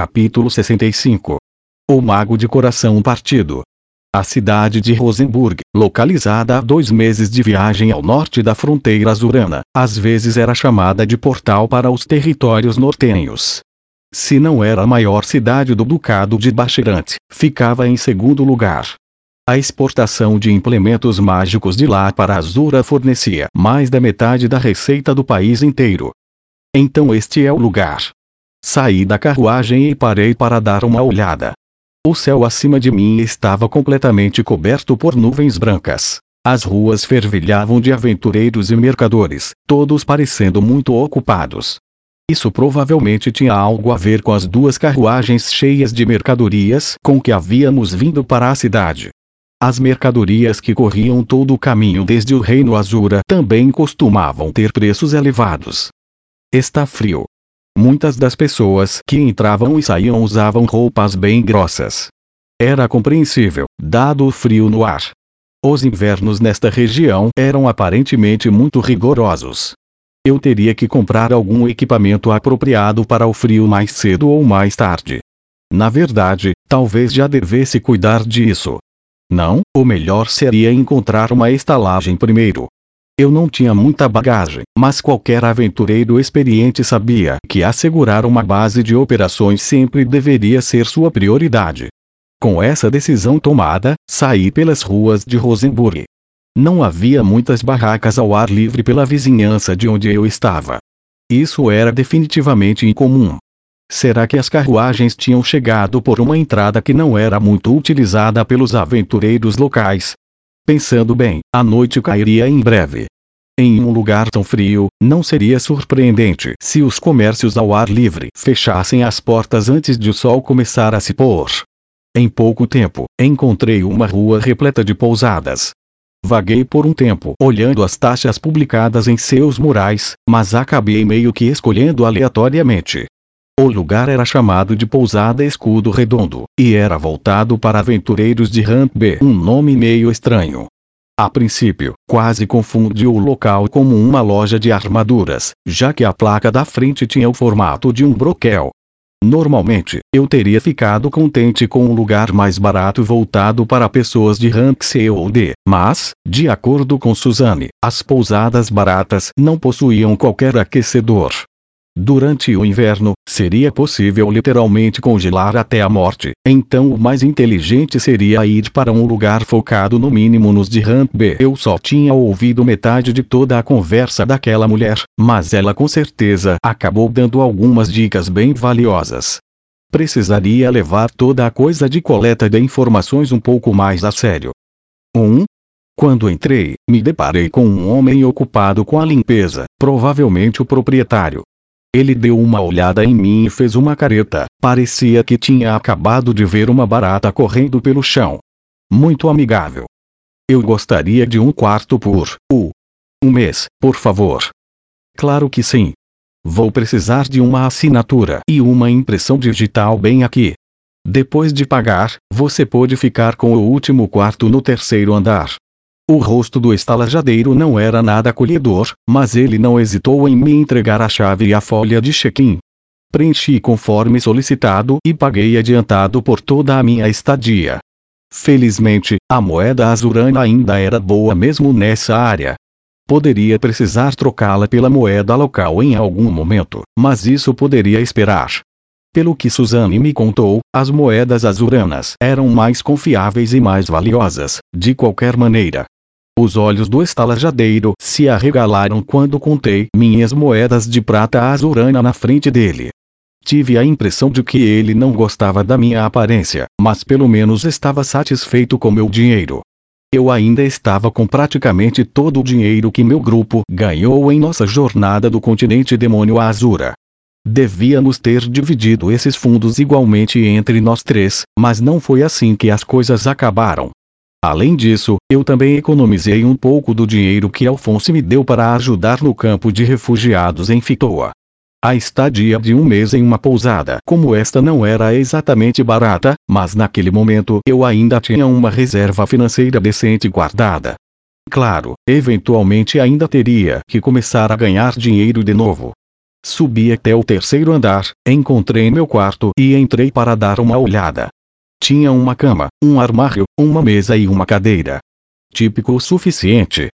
Capítulo 65 O Mago de Coração Partido a cidade de Rosenburg, localizada a dois meses de viagem ao norte da fronteira azurana, às vezes era chamada de portal para os territórios nortenhos. Se não era a maior cidade do Ducado de Bachirante, ficava em segundo lugar. A exportação de implementos mágicos de lá para Azura fornecia mais da metade da receita do país inteiro. Então este é o lugar. Saí da carruagem e parei para dar uma olhada. O céu acima de mim estava completamente coberto por nuvens brancas. As ruas fervilhavam de aventureiros e mercadores, todos parecendo muito ocupados. Isso provavelmente tinha algo a ver com as duas carruagens cheias de mercadorias com que havíamos vindo para a cidade. As mercadorias que corriam todo o caminho desde o Reino Azura também costumavam ter preços elevados. Está frio, Muitas das pessoas que entravam e saíam usavam roupas bem grossas. Era compreensível, dado o frio no ar. Os invernos nesta região eram aparentemente muito rigorosos. Eu teria que comprar algum equipamento apropriado para o frio mais cedo ou mais tarde. Na verdade, talvez já devesse cuidar disso. Não, o melhor seria encontrar uma estalagem primeiro. Eu não tinha muita bagagem, mas qualquer aventureiro experiente sabia que assegurar uma base de operações sempre deveria ser sua prioridade. Com essa decisão tomada, saí pelas ruas de Rosenburg. Não havia muitas barracas ao ar livre pela vizinhança de onde eu estava. Isso era definitivamente incomum. Será que as carruagens tinham chegado por uma entrada que não era muito utilizada pelos aventureiros locais, Pensando bem, a noite cairia em breve. Em um lugar tão frio, não seria surpreendente se os comércios ao ar livre fechassem as portas antes de o sol começar a se pôr. Em pouco tempo, encontrei uma rua repleta de pousadas. Vaguei por um tempo olhando as taxas publicadas em seus murais, mas acabei meio que escolhendo aleatoriamente. O lugar era chamado de Pousada Escudo Redondo, e era voltado para aventureiros de Rampbe, um nome meio estranho. A princípio, quase confundi o local como uma loja de armaduras, já que a placa da frente tinha o formato de um broquel. Normalmente, eu teria ficado contente com um lugar mais barato voltado para pessoas de Ramsey ou D, mas, de acordo com Suzanne, as pousadas baratas não possuíam qualquer aquecedor. Durante o inverno, seria possível literalmente congelar até a morte, então o mais inteligente seria ir para um lugar focado no mínimo nos de B. Eu só tinha ouvido metade de toda a conversa daquela mulher, mas ela com certeza acabou dando algumas dicas bem valiosas. Precisaria levar toda a coisa de coleta de informações um pouco mais a sério. 1. Um, quando entrei, me deparei com um homem ocupado com a limpeza, provavelmente o proprietário. Ele deu uma olhada em mim e fez uma careta. Parecia que tinha acabado de ver uma barata correndo pelo chão. Muito amigável. Eu gostaria de um quarto por uh, um mês, por favor. Claro que sim. Vou precisar de uma assinatura e uma impressão digital bem aqui. Depois de pagar, você pode ficar com o último quarto no terceiro andar. O rosto do estalajadeiro não era nada acolhedor, mas ele não hesitou em me entregar a chave e a folha de check-in. Preenchi conforme solicitado e paguei adiantado por toda a minha estadia. Felizmente, a moeda azurana ainda era boa mesmo nessa área. Poderia precisar trocá-la pela moeda local em algum momento, mas isso poderia esperar. Pelo que Suzanne me contou, as moedas azuranas eram mais confiáveis e mais valiosas, de qualquer maneira. Os olhos do estalajadeiro se arregalaram quando contei minhas moedas de prata azurana na frente dele. Tive a impressão de que ele não gostava da minha aparência, mas pelo menos estava satisfeito com meu dinheiro. Eu ainda estava com praticamente todo o dinheiro que meu grupo ganhou em nossa jornada do continente demônio Azura. Devíamos ter dividido esses fundos igualmente entre nós três, mas não foi assim que as coisas acabaram. Além disso, eu também economizei um pouco do dinheiro que Alfonso me deu para ajudar no campo de refugiados em Fitoa. A estadia de um mês em uma pousada como esta não era exatamente barata, mas naquele momento eu ainda tinha uma reserva financeira decente guardada. Claro, eventualmente ainda teria que começar a ganhar dinheiro de novo. Subi até o terceiro andar, encontrei meu quarto e entrei para dar uma olhada. Tinha uma cama, um armário, uma mesa e uma cadeira. Típico o suficiente.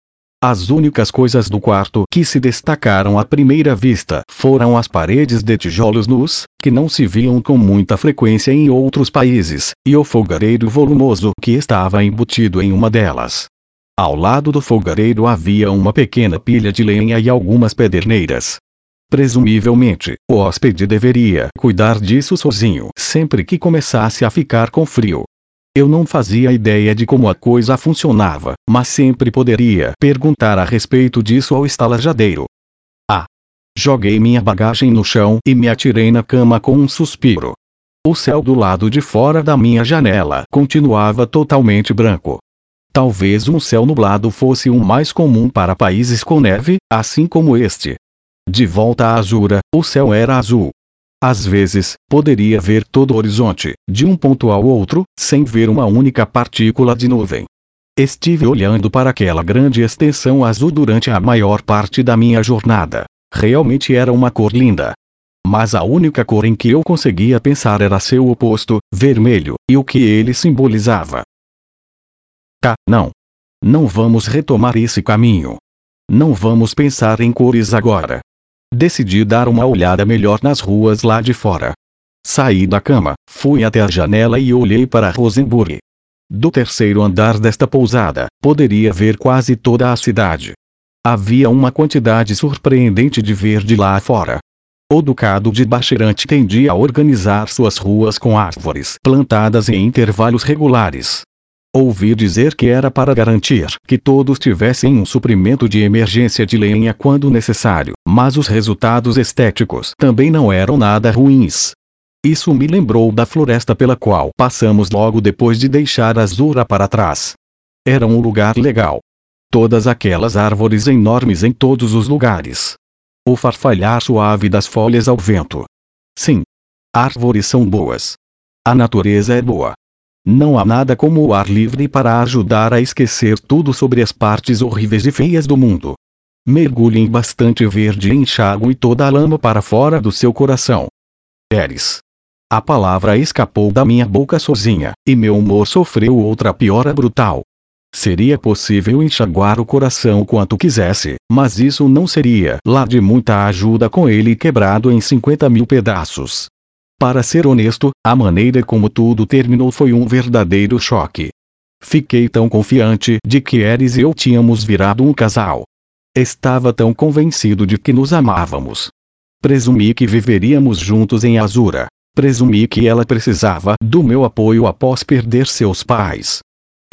As únicas coisas do quarto que se destacaram à primeira vista foram as paredes de tijolos nus, que não se viam com muita frequência em outros países, e o fogareiro volumoso que estava embutido em uma delas. Ao lado do fogareiro havia uma pequena pilha de lenha e algumas pederneiras. Presumivelmente, o hóspede deveria cuidar disso sozinho sempre que começasse a ficar com frio. Eu não fazia ideia de como a coisa funcionava, mas sempre poderia perguntar a respeito disso ao estalajadeiro. Ah! Joguei minha bagagem no chão e me atirei na cama com um suspiro. O céu do lado de fora da minha janela continuava totalmente branco. Talvez um céu nublado fosse o mais comum para países com neve, assim como este. De volta à Azura, o céu era azul. Às vezes, poderia ver todo o horizonte, de um ponto ao outro, sem ver uma única partícula de nuvem. Estive olhando para aquela grande extensão azul durante a maior parte da minha jornada. Realmente era uma cor linda. Mas a única cor em que eu conseguia pensar era seu oposto, vermelho, e o que ele simbolizava. Tá, não. Não vamos retomar esse caminho. Não vamos pensar em cores agora. Decidi dar uma olhada melhor nas ruas lá de fora. Saí da cama, fui até a janela e olhei para Rosenburg. Do terceiro andar desta pousada, poderia ver quase toda a cidade. Havia uma quantidade surpreendente de verde lá fora. O Ducado de Bacharante tendia a organizar suas ruas com árvores plantadas em intervalos regulares. Ouvi dizer que era para garantir que todos tivessem um suprimento de emergência de lenha quando necessário, mas os resultados estéticos também não eram nada ruins. Isso me lembrou da floresta pela qual passamos logo depois de deixar a Zura para trás. Era um lugar legal. Todas aquelas árvores enormes em todos os lugares. O farfalhar suave das folhas ao vento. Sim. Árvores são boas. A natureza é boa. Não há nada como o ar livre para ajudar a esquecer tudo sobre as partes horríveis e feias do mundo. Mergulhe em bastante verde e enxague toda a lama para fora do seu coração. Eres. A palavra escapou da minha boca sozinha, e meu humor sofreu outra piora brutal. Seria possível enxaguar o coração quanto quisesse, mas isso não seria lá de muita ajuda com ele quebrado em 50 mil pedaços. Para ser honesto, a maneira como tudo terminou foi um verdadeiro choque. Fiquei tão confiante de que Eris e eu tínhamos virado um casal. Estava tão convencido de que nos amávamos. Presumi que viveríamos juntos em Azura. Presumi que ela precisava do meu apoio após perder seus pais.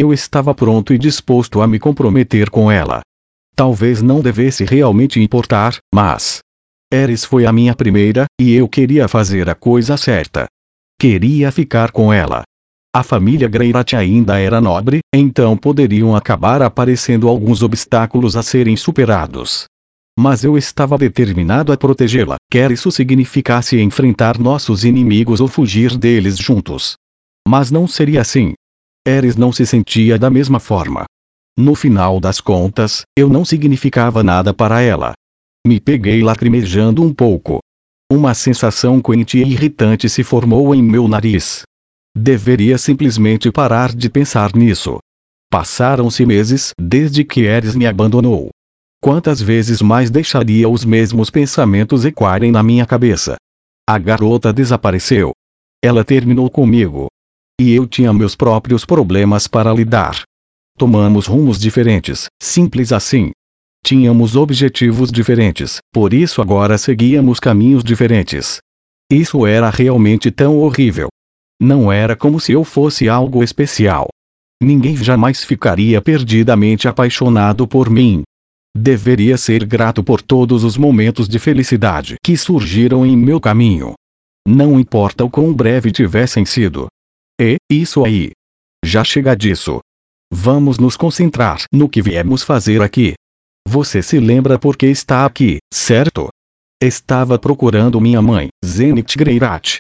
Eu estava pronto e disposto a me comprometer com ela. Talvez não devesse realmente importar, mas Eris foi a minha primeira, e eu queria fazer a coisa certa. Queria ficar com ela. A família Greirat ainda era nobre, então poderiam acabar aparecendo alguns obstáculos a serem superados. Mas eu estava determinado a protegê-la, quer isso significasse enfrentar nossos inimigos ou fugir deles juntos. Mas não seria assim. Eris não se sentia da mesma forma. No final das contas, eu não significava nada para ela. Me peguei lacrimejando um pouco. Uma sensação quente e irritante se formou em meu nariz. Deveria simplesmente parar de pensar nisso. Passaram-se meses desde que Eris me abandonou. Quantas vezes mais deixaria os mesmos pensamentos ecoarem na minha cabeça? A garota desapareceu. Ela terminou comigo. E eu tinha meus próprios problemas para lidar. Tomamos rumos diferentes, simples assim. Tínhamos objetivos diferentes, por isso agora seguíamos caminhos diferentes. Isso era realmente tão horrível. Não era como se eu fosse algo especial. Ninguém jamais ficaria perdidamente apaixonado por mim. Deveria ser grato por todos os momentos de felicidade que surgiram em meu caminho. Não importa o quão breve tivessem sido. E, isso aí. Já chega disso. Vamos nos concentrar no que viemos fazer aqui. Você se lembra porque está aqui, certo? Estava procurando minha mãe, Zenit Greirat.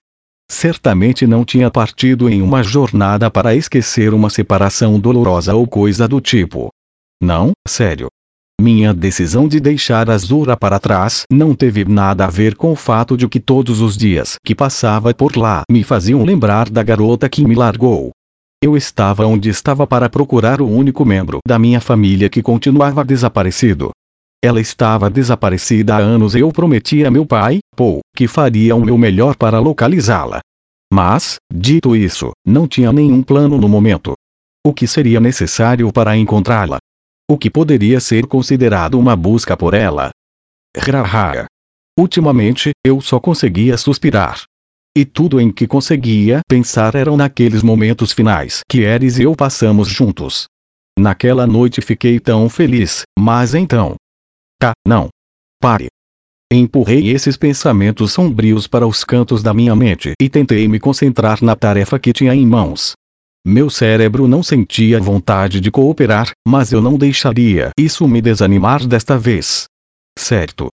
Certamente não tinha partido em uma jornada para esquecer uma separação dolorosa ou coisa do tipo. Não, sério. Minha decisão de deixar Azura para trás não teve nada a ver com o fato de que todos os dias que passava por lá me faziam lembrar da garota que me largou. Eu estava onde estava para procurar o único membro da minha família que continuava desaparecido. Ela estava desaparecida há anos e eu prometi a meu pai, Paul, que faria o meu melhor para localizá-la. Mas, dito isso, não tinha nenhum plano no momento. O que seria necessário para encontrá-la? O que poderia ser considerado uma busca por ela? Raha. Ultimamente, eu só conseguia suspirar. E tudo em que conseguia pensar eram naqueles momentos finais que Eris e eu passamos juntos. Naquela noite fiquei tão feliz, mas então, Cá, não. Pare. Empurrei esses pensamentos sombrios para os cantos da minha mente e tentei me concentrar na tarefa que tinha em mãos. Meu cérebro não sentia vontade de cooperar, mas eu não deixaria isso me desanimar desta vez. Certo.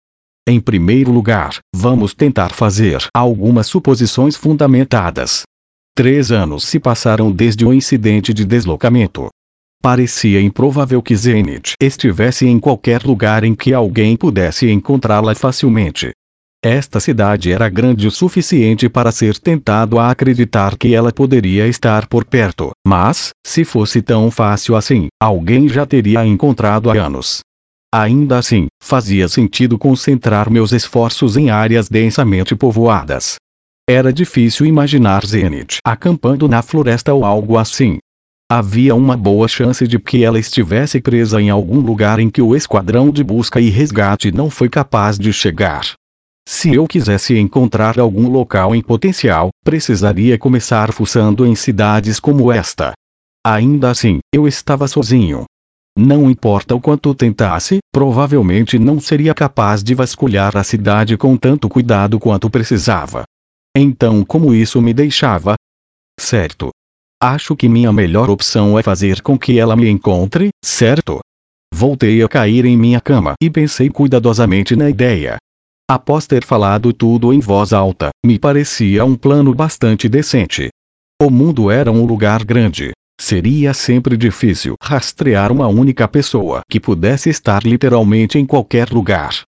Em primeiro lugar, vamos tentar fazer algumas suposições fundamentadas. Três anos se passaram desde o incidente de deslocamento. Parecia improvável que Zenith estivesse em qualquer lugar em que alguém pudesse encontrá-la facilmente. Esta cidade era grande o suficiente para ser tentado a acreditar que ela poderia estar por perto, mas, se fosse tão fácil assim, alguém já teria encontrado há anos. Ainda assim, fazia sentido concentrar meus esforços em áreas densamente povoadas. Era difícil imaginar Zenith acampando na floresta ou algo assim, Havia uma boa chance de que ela estivesse presa em algum lugar em que o esquadrão de busca e resgate não foi capaz de chegar. Se eu quisesse encontrar algum local em potencial, precisaria começar fuçando em cidades como esta. Ainda assim, eu estava sozinho. Não importa o quanto tentasse, provavelmente não seria capaz de vasculhar a cidade com tanto cuidado quanto precisava. Então, como isso me deixava? Certo, Acho que minha melhor opção é fazer com que ela me encontre, certo? Voltei a cair em minha cama e pensei cuidadosamente na ideia. Após ter falado tudo em voz alta, me parecia um plano bastante decente. O mundo era um lugar grande. Seria sempre difícil rastrear uma única pessoa que pudesse estar literalmente em qualquer lugar.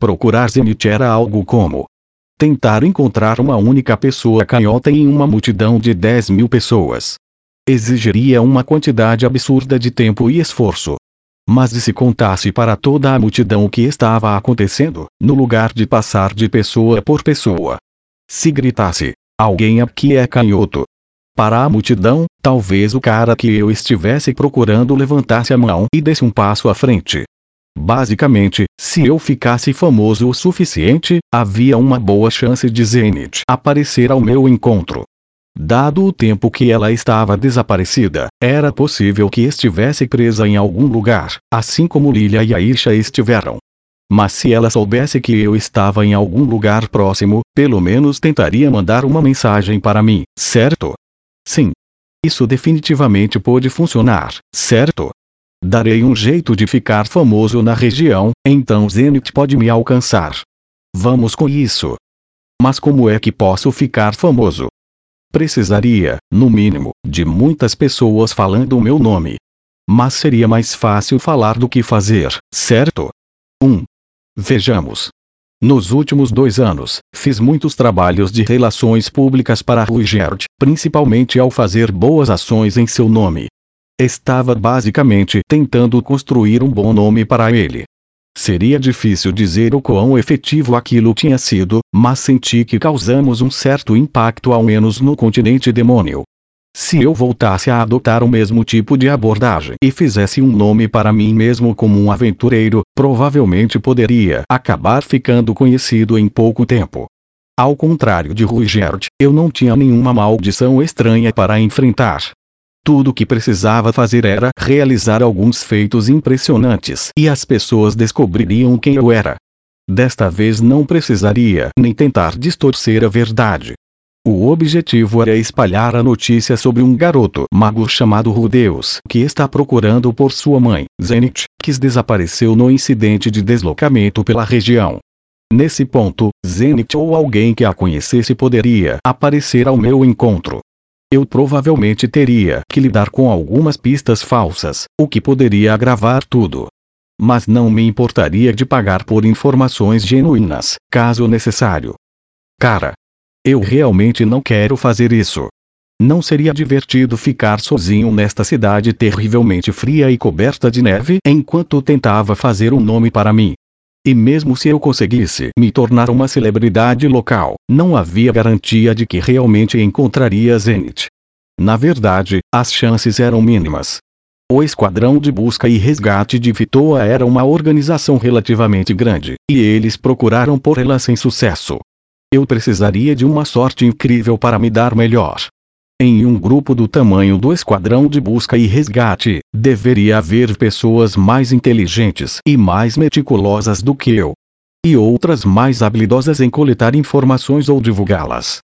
Procurar Zenith era algo como tentar encontrar uma única pessoa canhota em uma multidão de 10 mil pessoas. Exigiria uma quantidade absurda de tempo e esforço. Mas se contasse para toda a multidão o que estava acontecendo, no lugar de passar de pessoa por pessoa? Se gritasse, alguém aqui é canhoto. Para a multidão, talvez o cara que eu estivesse procurando levantasse a mão e desse um passo à frente. Basicamente, se eu ficasse famoso o suficiente, havia uma boa chance de Zenith aparecer ao meu encontro. Dado o tempo que ela estava desaparecida, era possível que estivesse presa em algum lugar, assim como Lilia e Aisha estiveram. Mas se ela soubesse que eu estava em algum lugar próximo, pelo menos tentaria mandar uma mensagem para mim, certo? Sim. Isso definitivamente pode funcionar, certo? Darei um jeito de ficar famoso na região, então Zenith pode me alcançar. Vamos com isso. Mas como é que posso ficar famoso? Precisaria, no mínimo, de muitas pessoas falando o meu nome. Mas seria mais fácil falar do que fazer, certo? 1. Um. Vejamos. Nos últimos dois anos, fiz muitos trabalhos de relações públicas para Ruigerd, principalmente ao fazer boas ações em seu nome, Estava basicamente tentando construir um bom nome para ele. Seria difícil dizer o quão efetivo aquilo tinha sido, mas senti que causamos um certo impacto ao menos no continente demônio. Se eu voltasse a adotar o mesmo tipo de abordagem e fizesse um nome para mim mesmo como um aventureiro, provavelmente poderia acabar ficando conhecido em pouco tempo. Ao contrário de Ruigert, eu não tinha nenhuma maldição estranha para enfrentar. Tudo o que precisava fazer era realizar alguns feitos impressionantes e as pessoas descobririam quem eu era. Desta vez não precisaria nem tentar distorcer a verdade. O objetivo era espalhar a notícia sobre um garoto mago chamado Rudeus que está procurando por sua mãe, Zenith, que desapareceu no incidente de deslocamento pela região. Nesse ponto, Zenith ou alguém que a conhecesse poderia aparecer ao meu encontro eu provavelmente teria que lidar com algumas pistas falsas, o que poderia agravar tudo. mas não me importaria de pagar por informações genuínas, caso necessário. Cara, eu realmente não quero fazer isso. Não seria divertido ficar sozinho nesta cidade terrivelmente fria e coberta de neve enquanto tentava fazer um nome para mim. E mesmo se eu conseguisse me tornar uma celebridade local, não havia garantia de que realmente encontraria Zenith. Na verdade, as chances eram mínimas. O Esquadrão de Busca e Resgate de Vitoa era uma organização relativamente grande, e eles procuraram por ela sem sucesso. Eu precisaria de uma sorte incrível para me dar melhor. Em um grupo do tamanho do Esquadrão de Busca e Resgate, deveria haver pessoas mais inteligentes e mais meticulosas do que eu. E outras mais habilidosas em coletar informações ou divulgá-las.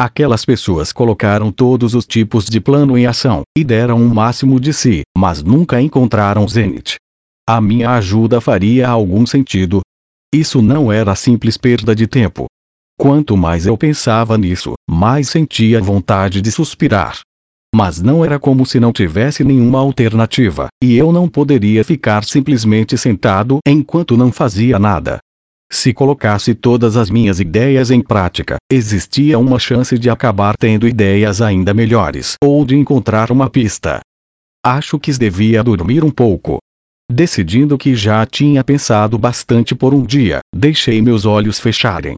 Aquelas pessoas colocaram todos os tipos de plano em ação, e deram o um máximo de si, mas nunca encontraram Zenith. A minha ajuda faria algum sentido. Isso não era simples perda de tempo, Quanto mais eu pensava nisso, mais sentia vontade de suspirar. Mas não era como se não tivesse nenhuma alternativa, e eu não poderia ficar simplesmente sentado enquanto não fazia nada. Se colocasse todas as minhas ideias em prática, existia uma chance de acabar tendo ideias ainda melhores ou de encontrar uma pista. Acho que devia dormir um pouco. Decidindo que já tinha pensado bastante por um dia, deixei meus olhos fecharem.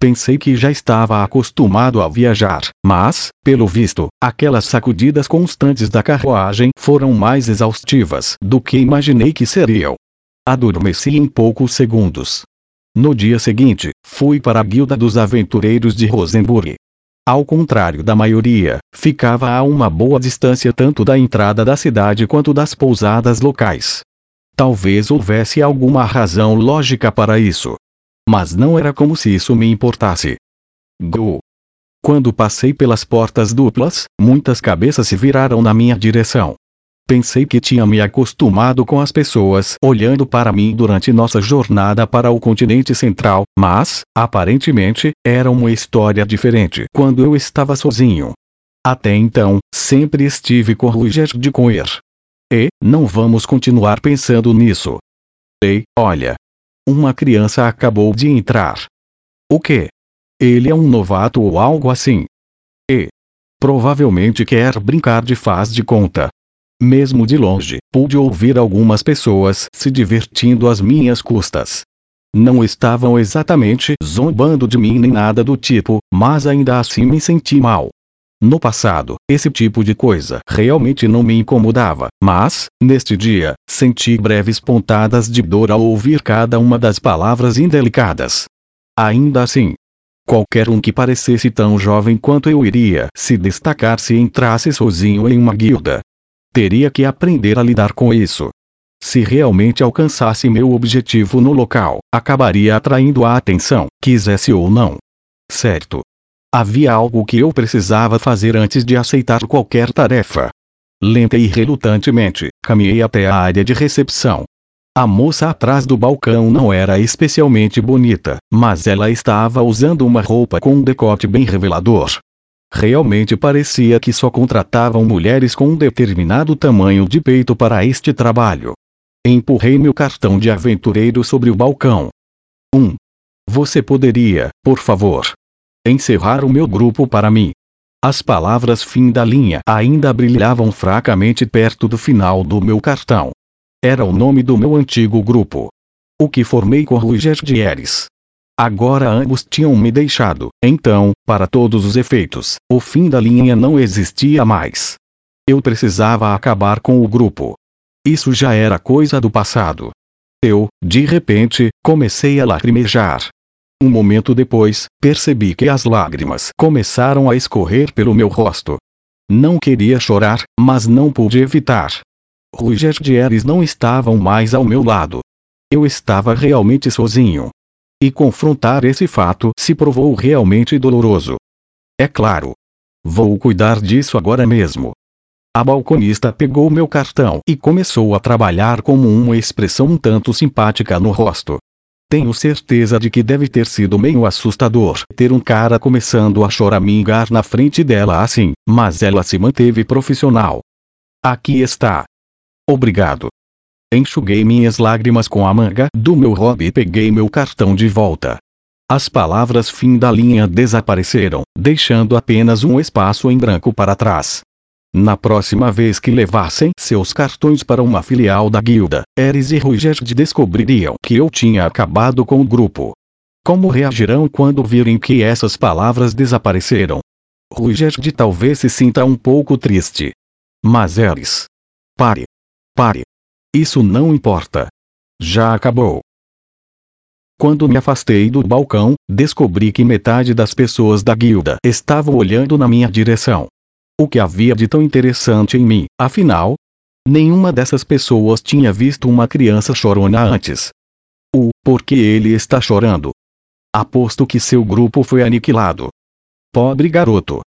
Pensei que já estava acostumado a viajar, mas, pelo visto, aquelas sacudidas constantes da carruagem foram mais exaustivas do que imaginei que seriam. Adormeci em poucos segundos. No dia seguinte, fui para a Guilda dos Aventureiros de Rosenburg. Ao contrário da maioria, ficava a uma boa distância tanto da entrada da cidade quanto das pousadas locais. Talvez houvesse alguma razão lógica para isso, mas não era como se isso me importasse. Go! Quando passei pelas portas duplas, muitas cabeças se viraram na minha direção. Pensei que tinha me acostumado com as pessoas olhando para mim durante nossa jornada para o continente central, mas, aparentemente, era uma história diferente quando eu estava sozinho. Até então, sempre estive com Roger de Coer. E, não vamos continuar pensando nisso. Ei, olha, uma criança acabou de entrar. O que? Ele é um novato ou algo assim. E provavelmente quer brincar de faz de conta. Mesmo de longe, pude ouvir algumas pessoas se divertindo às minhas custas. Não estavam exatamente zombando de mim nem nada do tipo, mas ainda assim me senti mal. No passado, esse tipo de coisa realmente não me incomodava, mas, neste dia, senti breves pontadas de dor ao ouvir cada uma das palavras indelicadas. Ainda assim, qualquer um que parecesse tão jovem quanto eu iria se destacar se entrasse sozinho em uma guilda. Teria que aprender a lidar com isso. Se realmente alcançasse meu objetivo no local, acabaria atraindo a atenção, quisesse ou não. Certo, Havia algo que eu precisava fazer antes de aceitar qualquer tarefa. Lenta e relutantemente, caminhei até a área de recepção. A moça atrás do balcão não era especialmente bonita, mas ela estava usando uma roupa com um decote bem revelador. Realmente parecia que só contratavam mulheres com um determinado tamanho de peito para este trabalho. Empurrei meu cartão de aventureiro sobre o balcão. 1. Um. Você poderia, por favor, encerrar o meu grupo para mim. As palavras fim da linha ainda brilhavam fracamente perto do final do meu cartão. Era o nome do meu antigo grupo. O que formei com Roger Dieres. Agora ambos tinham me deixado, então, para todos os efeitos, o fim da linha não existia mais. Eu precisava acabar com o grupo. Isso já era coisa do passado. Eu, de repente, comecei a lacrimejar. Um momento depois, percebi que as lágrimas começaram a escorrer pelo meu rosto. Não queria chorar, mas não pude evitar. Roger de Eres não estavam mais ao meu lado. Eu estava realmente sozinho. E confrontar esse fato se provou realmente doloroso. É claro. Vou cuidar disso agora mesmo. A balconista pegou meu cartão e começou a trabalhar com uma expressão um tanto simpática no rosto. Tenho certeza de que deve ter sido meio assustador ter um cara começando a choramingar na frente dela assim, mas ela se manteve profissional. Aqui está. Obrigado. Enxuguei minhas lágrimas com a manga do meu hobby e peguei meu cartão de volta. As palavras fim da linha desapareceram, deixando apenas um espaço em branco para trás. Na próxima vez que levassem seus cartões para uma filial da guilda, Eris e Rugerd descobririam que eu tinha acabado com o grupo. Como reagirão quando virem que essas palavras desapareceram? Rugerd talvez se sinta um pouco triste. Mas Eris. Pare. Pare. Isso não importa. Já acabou. Quando me afastei do balcão, descobri que metade das pessoas da guilda estavam olhando na minha direção. O que havia de tão interessante em mim, afinal? Nenhuma dessas pessoas tinha visto uma criança chorona antes. O porquê ele está chorando? Aposto que seu grupo foi aniquilado. Pobre garoto.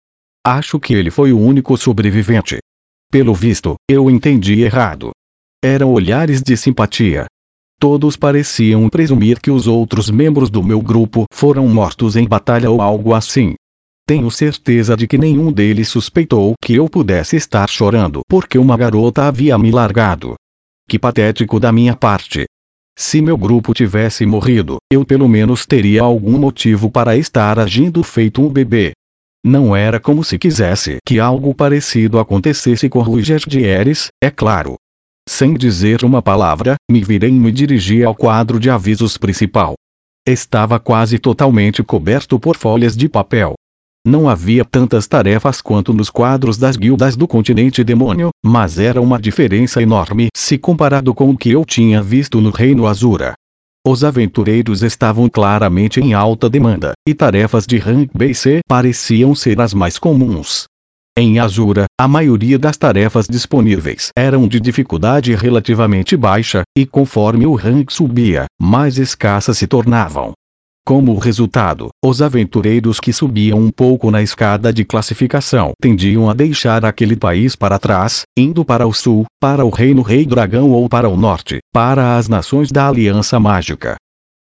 Acho que ele foi o único sobrevivente. Pelo visto, eu entendi errado. Eram olhares de simpatia. Todos pareciam presumir que os outros membros do meu grupo foram mortos em batalha ou algo assim. Tenho certeza de que nenhum deles suspeitou que eu pudesse estar chorando porque uma garota havia me largado. Que patético da minha parte. Se meu grupo tivesse morrido, eu pelo menos teria algum motivo para estar agindo feito um bebê. Não era como se quisesse que algo parecido acontecesse com Roger Dieres, é claro. Sem dizer uma palavra, me virei e me dirigi ao quadro de avisos principal. Estava quase totalmente coberto por folhas de papel. Não havia tantas tarefas quanto nos quadros das guildas do continente demônio, mas era uma diferença enorme se comparado com o que eu tinha visto no Reino Azura. Os aventureiros estavam claramente em alta demanda, e tarefas de rank BC pareciam ser as mais comuns. Em Azura, a maioria das tarefas disponíveis eram de dificuldade relativamente baixa, e conforme o rank subia, mais escassas se tornavam. Como resultado, os aventureiros que subiam um pouco na escada de classificação tendiam a deixar aquele país para trás, indo para o sul, para o Reino Rei Dragão ou para o norte, para as nações da Aliança Mágica.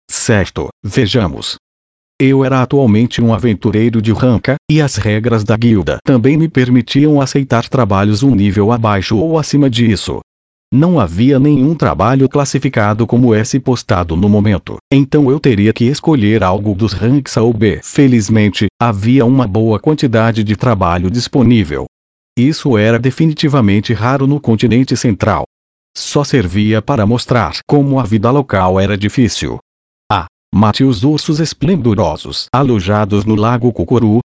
Certo, vejamos. Eu era atualmente um aventureiro de ranca, e as regras da guilda também me permitiam aceitar trabalhos um nível abaixo ou acima disso. Não havia nenhum trabalho classificado como S postado no momento, então eu teria que escolher algo dos ranks A ou B. Felizmente, havia uma boa quantidade de trabalho disponível. Isso era definitivamente raro no continente central. Só servia para mostrar como a vida local era difícil, Mate os ursos esplendorosos alojados no Lago Cucuru.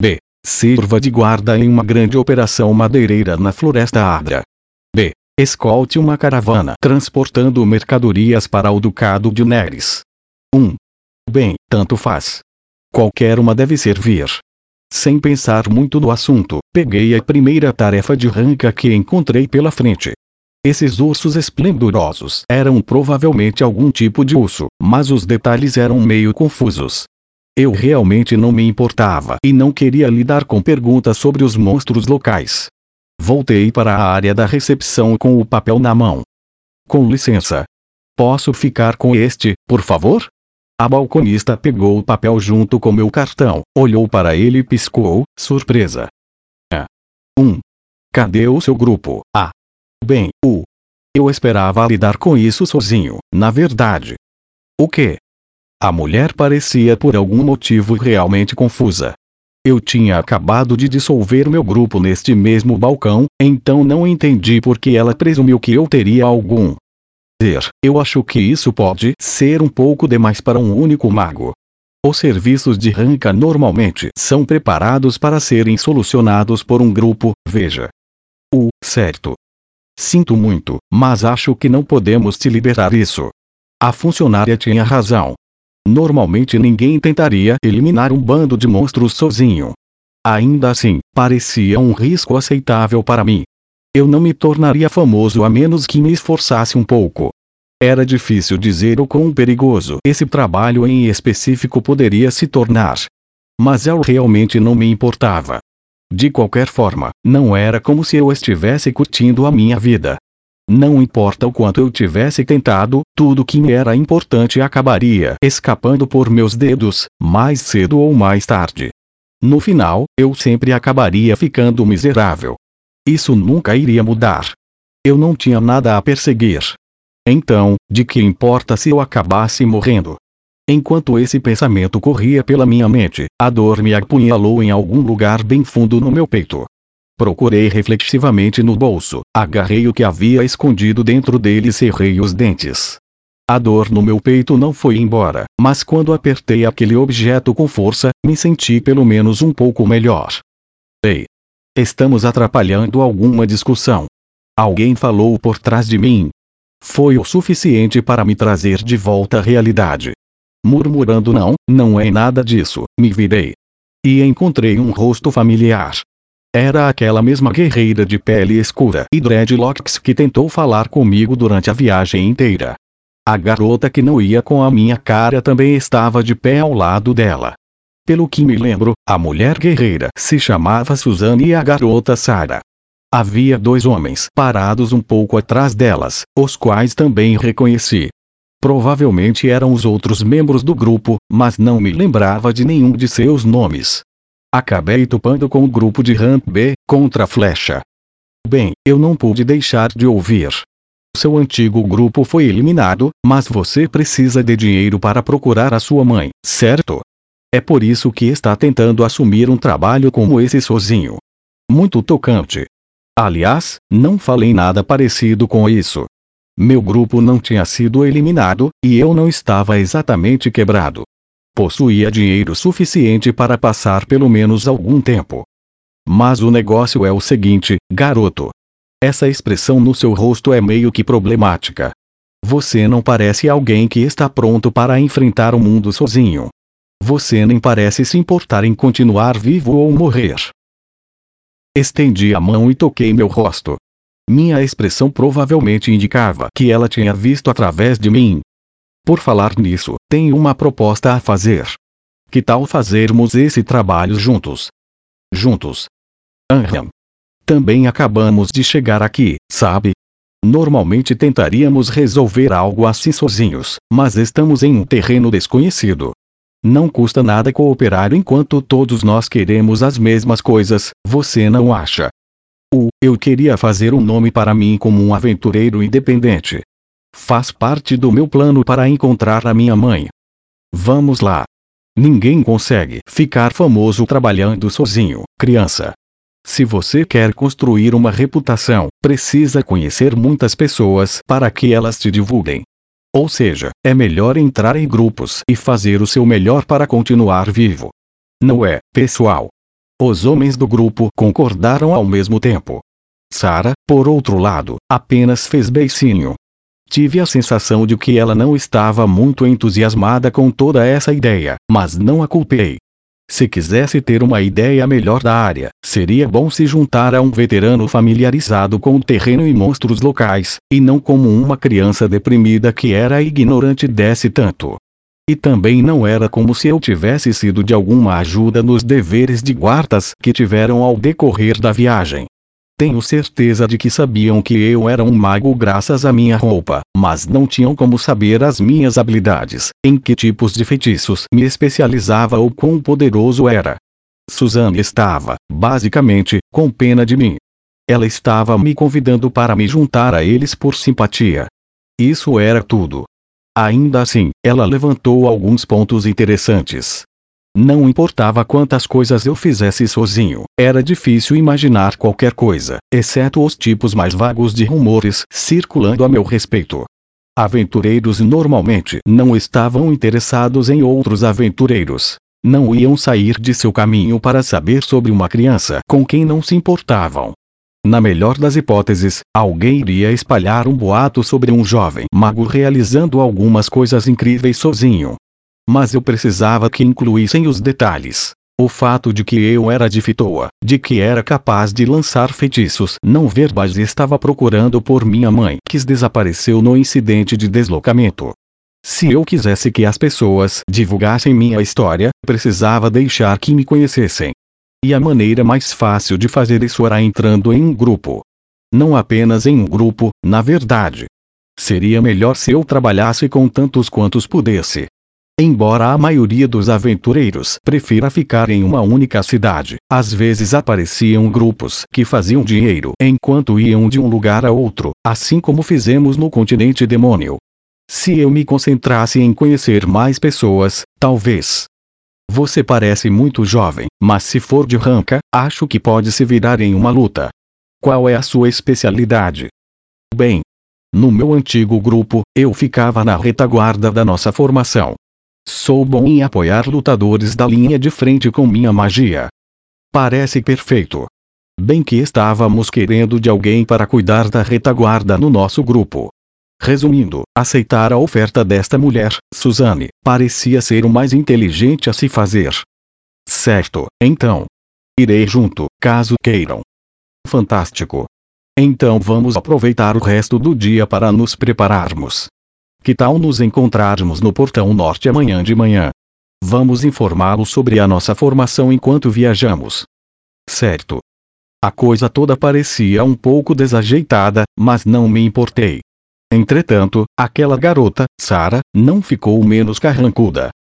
B. Sirva de guarda em uma grande operação madeireira na Floresta Adra. Escolte uma caravana transportando mercadorias para o Ducado de Neres. 1. Bem, tanto faz. Qualquer uma deve servir. Sem pensar muito no assunto, peguei a primeira tarefa de ranca que encontrei pela frente. Esses ursos esplendorosos eram provavelmente algum tipo de urso, mas os detalhes eram meio confusos. Eu realmente não me importava e não queria lidar com perguntas sobre os monstros locais. Voltei para a área da recepção com o papel na mão. Com licença. Posso ficar com este, por favor? A balconista pegou o papel junto com meu cartão, olhou para ele e piscou, surpresa. 1. Um. Cadê o seu grupo? Ah, Bem, o. Eu esperava lidar com isso sozinho, na verdade. O que? A mulher parecia por algum motivo realmente confusa. Eu tinha acabado de dissolver meu grupo neste mesmo balcão, então não entendi por que ela presumiu que eu teria algum. Eu acho que isso pode ser um pouco demais para um único mago. Os serviços de ranca normalmente são preparados para serem solucionados por um grupo, veja. O certo Sinto muito, mas acho que não podemos te liberar isso. A funcionária tinha razão. Normalmente ninguém tentaria eliminar um bando de monstros sozinho. Ainda assim, parecia um risco aceitável para mim. Eu não me tornaria famoso a menos que me esforçasse um pouco. Era difícil dizer o quão perigoso esse trabalho em específico poderia se tornar. Mas eu realmente não me importava. De qualquer forma, não era como se eu estivesse curtindo a minha vida. Não importa o quanto eu tivesse tentado, tudo que me era importante acabaria escapando por meus dedos, mais cedo ou mais tarde. No final, eu sempre acabaria ficando miserável. Isso nunca iria mudar. Eu não tinha nada a perseguir. Então, de que importa se eu acabasse morrendo? Enquanto esse pensamento corria pela minha mente, a dor me apunhalou em algum lugar bem fundo no meu peito. Procurei reflexivamente no bolso, agarrei o que havia escondido dentro dele e cerrei os dentes. A dor no meu peito não foi embora, mas quando apertei aquele objeto com força, me senti pelo menos um pouco melhor. Ei! Estamos atrapalhando alguma discussão. Alguém falou por trás de mim. Foi o suficiente para me trazer de volta à realidade. Murmurando não, não é nada disso, me virei. E encontrei um rosto familiar. Era aquela mesma guerreira de pele escura e dreadlocks que tentou falar comigo durante a viagem inteira. A garota que não ia com a minha cara também estava de pé ao lado dela. Pelo que me lembro, a mulher guerreira se chamava Suzane e a garota Sara. Havia dois homens parados um pouco atrás delas, os quais também reconheci. Provavelmente eram os outros membros do grupo, mas não me lembrava de nenhum de seus nomes. Acabei topando com o grupo de Ramp B, contra flecha. Bem, eu não pude deixar de ouvir. Seu antigo grupo foi eliminado, mas você precisa de dinheiro para procurar a sua mãe, certo? É por isso que está tentando assumir um trabalho como esse sozinho. Muito tocante. Aliás, não falei nada parecido com isso. Meu grupo não tinha sido eliminado, e eu não estava exatamente quebrado. Possuía dinheiro suficiente para passar pelo menos algum tempo. Mas o negócio é o seguinte, garoto. Essa expressão no seu rosto é meio que problemática. Você não parece alguém que está pronto para enfrentar o mundo sozinho. Você nem parece se importar em continuar vivo ou morrer. Estendi a mão e toquei meu rosto. Minha expressão provavelmente indicava que ela tinha visto através de mim. Por falar nisso, tenho uma proposta a fazer. Que tal fazermos esse trabalho juntos? Juntos. Aham. Também acabamos de chegar aqui, sabe? Normalmente tentaríamos resolver algo assim sozinhos, mas estamos em um terreno desconhecido. Não custa nada cooperar enquanto todos nós queremos as mesmas coisas, você não acha? O eu queria fazer um nome para mim como um aventureiro independente. Faz parte do meu plano para encontrar a minha mãe. Vamos lá. Ninguém consegue ficar famoso trabalhando sozinho, criança. Se você quer construir uma reputação, precisa conhecer muitas pessoas para que elas te divulguem. Ou seja, é melhor entrar em grupos e fazer o seu melhor para continuar vivo. Não é, pessoal? Os homens do grupo concordaram ao mesmo tempo. Sara, por outro lado, apenas fez beicinho. Tive a sensação de que ela não estava muito entusiasmada com toda essa ideia, mas não a culpei. Se quisesse ter uma ideia melhor da área, seria bom se juntar a um veterano familiarizado com o terreno e monstros locais, e não como uma criança deprimida que era ignorante desse tanto. E também não era como se eu tivesse sido de alguma ajuda nos deveres de guardas que tiveram ao decorrer da viagem. Tenho certeza de que sabiam que eu era um mago graças à minha roupa, mas não tinham como saber as minhas habilidades, em que tipos de feitiços me especializava ou quão poderoso era. Suzanne estava, basicamente, com pena de mim. Ela estava me convidando para me juntar a eles por simpatia. Isso era tudo. Ainda assim, ela levantou alguns pontos interessantes. Não importava quantas coisas eu fizesse sozinho, era difícil imaginar qualquer coisa, exceto os tipos mais vagos de rumores circulando a meu respeito. Aventureiros normalmente não estavam interessados em outros aventureiros. Não iam sair de seu caminho para saber sobre uma criança com quem não se importavam. Na melhor das hipóteses, alguém iria espalhar um boato sobre um jovem mago realizando algumas coisas incríveis sozinho. Mas eu precisava que incluíssem os detalhes. O fato de que eu era de Fitoa, de que era capaz de lançar feitiços não verbais e estava procurando por minha mãe, que desapareceu no incidente de deslocamento. Se eu quisesse que as pessoas divulgassem minha história, precisava deixar que me conhecessem. E a maneira mais fácil de fazer isso era entrando em um grupo. Não apenas em um grupo, na verdade. Seria melhor se eu trabalhasse com tantos quantos pudesse. Embora a maioria dos aventureiros prefira ficar em uma única cidade, às vezes apareciam grupos que faziam dinheiro enquanto iam de um lugar a outro, assim como fizemos no continente demônio. Se eu me concentrasse em conhecer mais pessoas, talvez. Você parece muito jovem, mas se for de ranca, acho que pode se virar em uma luta. Qual é a sua especialidade? Bem, no meu antigo grupo, eu ficava na retaguarda da nossa formação. Sou bom em apoiar lutadores da linha de frente com minha magia. Parece perfeito. Bem que estávamos querendo de alguém para cuidar da retaguarda no nosso grupo. Resumindo, aceitar a oferta desta mulher, Suzanne, parecia ser o mais inteligente a se fazer. Certo, então. Irei junto, caso queiram. Fantástico. Então vamos aproveitar o resto do dia para nos prepararmos. Que tal nos encontrarmos no portão norte amanhã de manhã? Vamos informá-lo sobre a nossa formação enquanto viajamos. Certo. A coisa toda parecia um pouco desajeitada, mas não me importei. Entretanto, aquela garota, Sara, não ficou menos carrancuda.